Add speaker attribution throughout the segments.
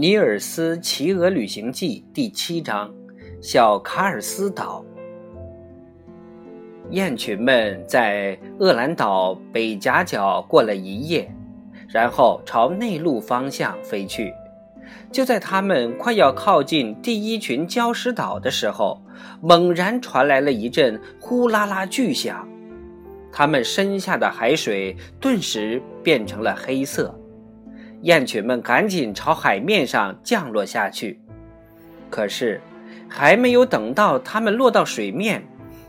Speaker 1: 尼尔斯骑鹅旅行记第七章：小卡尔斯岛。雁群们在厄兰岛北夹角过了一夜，然后朝内陆方向飞去。就在他们快要靠近第一群礁石岛的时候，猛然传来了一阵呼啦啦巨响，他们身下的海水顿时变成了黑色。雁群们赶紧朝海面上降落下去，可是还没有等到它们落到水面，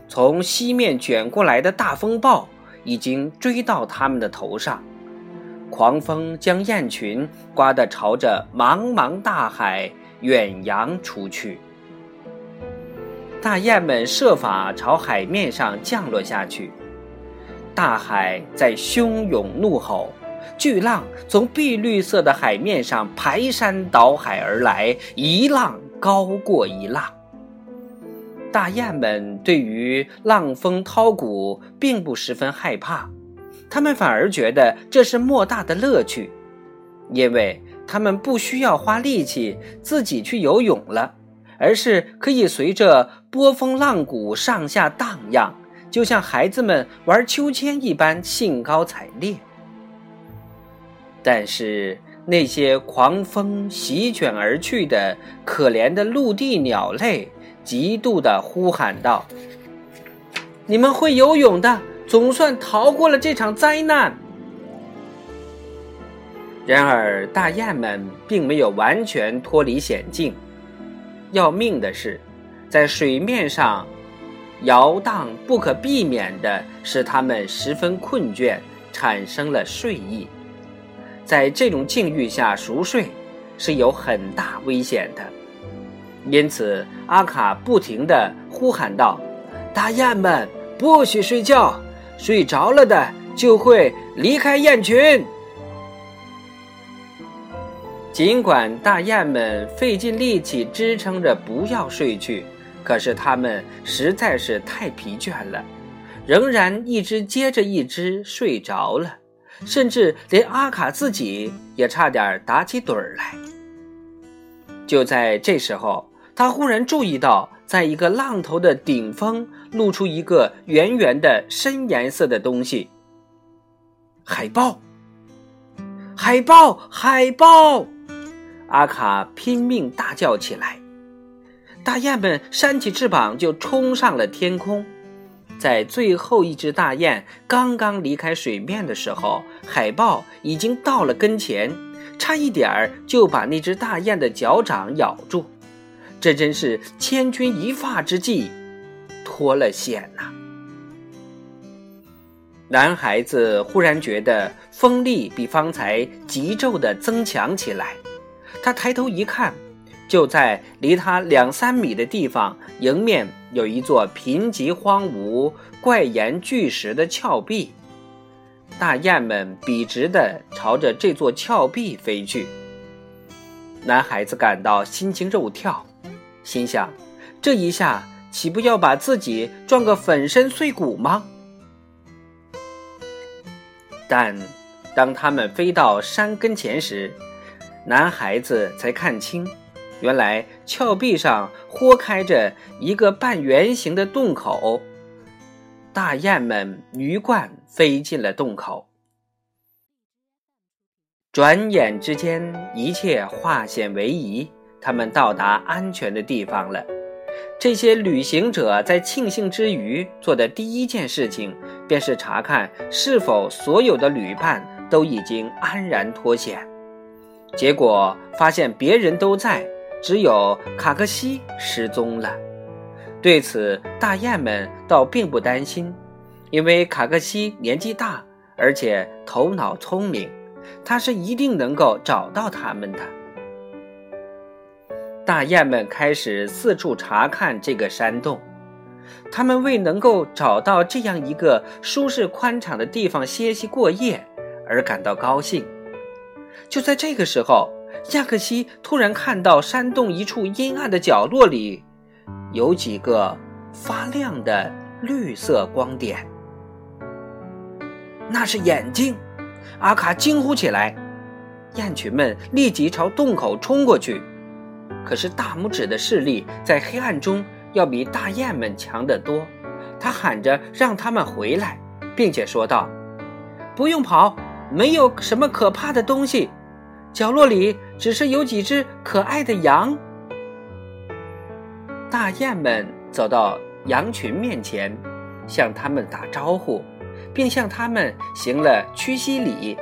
Speaker 1: 从西面卷过来的大风暴已经追到它们的头上，狂风将雁群刮得朝着茫茫大海远扬出去。大雁们设法朝海面上降落下去，大海在汹涌怒吼。巨浪从碧绿色的海面上排山倒海而来，一浪高过一浪。大雁们对于浪峰涛谷并不十分害怕，他们反而觉得这是莫大的乐趣，因为他们不需要花力气自己去游泳了，而是可以随着波峰浪谷上下荡漾，就像孩子们玩秋千一般兴高采烈。但是那些狂风席卷而去的可怜的陆地鸟类，极度的呼喊道：“你们会游泳的，总算逃过了这场灾难。”然而，大雁们并没有完全脱离险境。要命的是，在水面上摇荡，不可避免的使它们十分困倦，产生了睡意。在这种境遇下熟睡是有很大危险的，因此阿卡不停地呼喊道：“大雁们不许睡觉，睡着了的就会离开雁群。”尽管大雁们费尽力气支撑着不要睡去，可是它们实在是太疲倦了，仍然一只接着一只睡着了。甚至连阿卡自己也差点打起盹儿来。就在这时候，他忽然注意到，在一个浪头的顶峰露出一个圆圆的深颜色的东西——海豹！海豹！海豹！阿卡拼命大叫起来。大雁们扇起翅膀就冲上了天空。在最后一只大雁刚刚离开水面的时候，海豹已经到了跟前，差一点儿就把那只大雁的脚掌咬住。这真是千钧一发之际，脱了险呐！男孩子忽然觉得风力比方才急骤的增强起来，他抬头一看。就在离他两三米的地方，迎面有一座贫瘠荒芜、怪岩巨石的峭壁。大雁们笔直地朝着这座峭壁飞去。男孩子感到心惊肉跳，心想：这一下岂不要把自己撞个粉身碎骨吗？但当他们飞到山跟前时，男孩子才看清。原来峭壁上豁开着一个半圆形的洞口，大雁们鱼贯飞进了洞口。转眼之间，一切化险为夷，他们到达安全的地方了。这些旅行者在庆幸之余做的第一件事情，便是查看是否所有的旅伴都已经安然脱险。结果发现别人都在。只有卡克西失踪了，对此大雁们倒并不担心，因为卡克西年纪大，而且头脑聪明，他是一定能够找到他们的。大雁们开始四处查看这个山洞，他们为能够找到这样一个舒适宽敞的地方歇息过夜而感到高兴。就在这个时候。亚克西突然看到山洞一处阴暗的角落里，有几个发亮的绿色光点。那是眼睛！阿卡惊呼起来。雁群们立即朝洞口冲过去。可是大拇指的视力在黑暗中要比大雁们强得多，他喊着让他们回来，并且说道：“不用跑，没有什么可怕的东西，角落里只是有几只可爱的羊。”大雁们走到羊群面前，向他们打招呼，并向他们行了屈膝礼。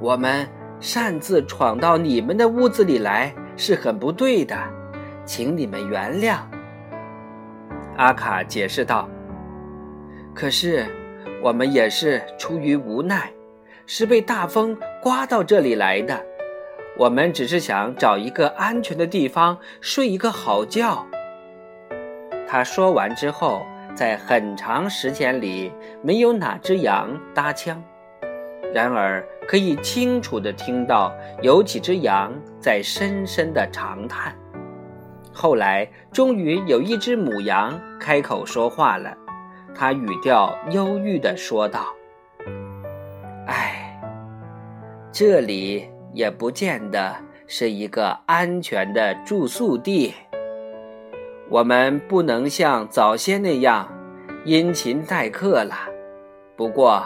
Speaker 1: 我们。擅自闯到你们的屋子里来是很不对的，请你们原谅。”阿卡解释道。“可是，我们也是出于无奈，是被大风刮到这里来的。我们只是想找一个安全的地方睡一个好觉。”他说完之后，在很长时间里，没有哪只羊搭腔。然而，可以清楚地听到有几只羊在深深地长叹。后来，终于有一只母羊开口说话了，它语调忧郁地说道：“唉，这里也不见得是一个安全的住宿地。我们不能像早先那样殷勤待客了。不过，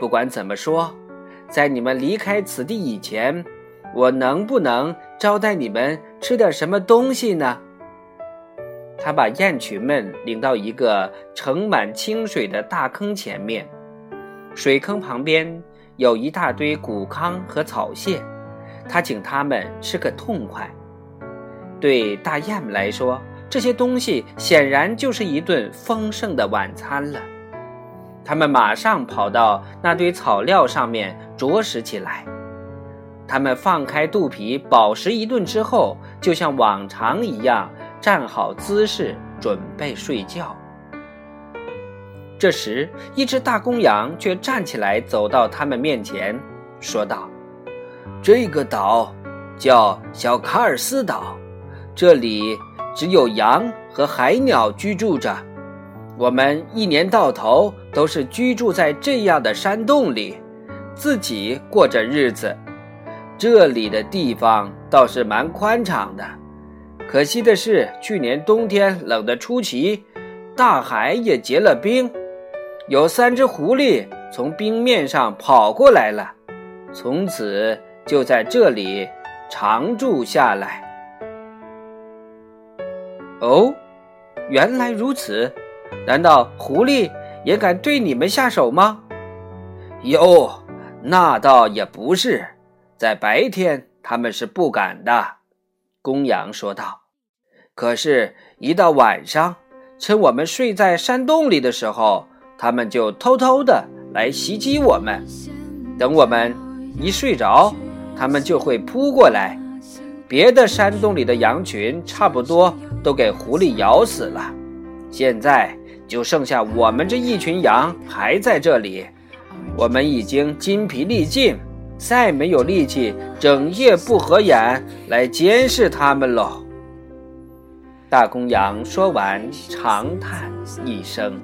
Speaker 1: 不管怎么说。”在你们离开此地以前，我能不能招待你们吃点什么东西呢？他把雁群们领到一个盛满清水的大坑前面，水坑旁边有一大堆谷糠和草屑，他请他们吃个痛快。对大雁们来说，这些东西显然就是一顿丰盛的晚餐了。他们马上跑到那堆草料上面啄食起来。他们放开肚皮饱食一顿之后，就像往常一样站好姿势准备睡觉。这时，一只大公羊却站起来走到他们面前，说道：“这个岛叫小卡尔斯岛，这里只有羊和海鸟居住着。”我们一年到头都是居住在这样的山洞里，自己过着日子。这里的地方倒是蛮宽敞的，可惜的是，去年冬天冷得出奇，大海也结了冰，有三只狐狸从冰面上跑过来了，从此就在这里常住下来。哦，原来如此。难道狐狸也敢对你们下手吗？哟，那倒也不是，在白天他们是不敢的。”公羊说道。“可是，一到晚上，趁我们睡在山洞里的时候，他们就偷偷的来袭击我们。等我们一睡着，他们就会扑过来。别的山洞里的羊群差不多都给狐狸咬死了。现在。”就剩下我们这一群羊还在这里，我们已经筋疲力尽，再没有力气整夜不合眼来监视他们喽。大公羊说完，长叹一声。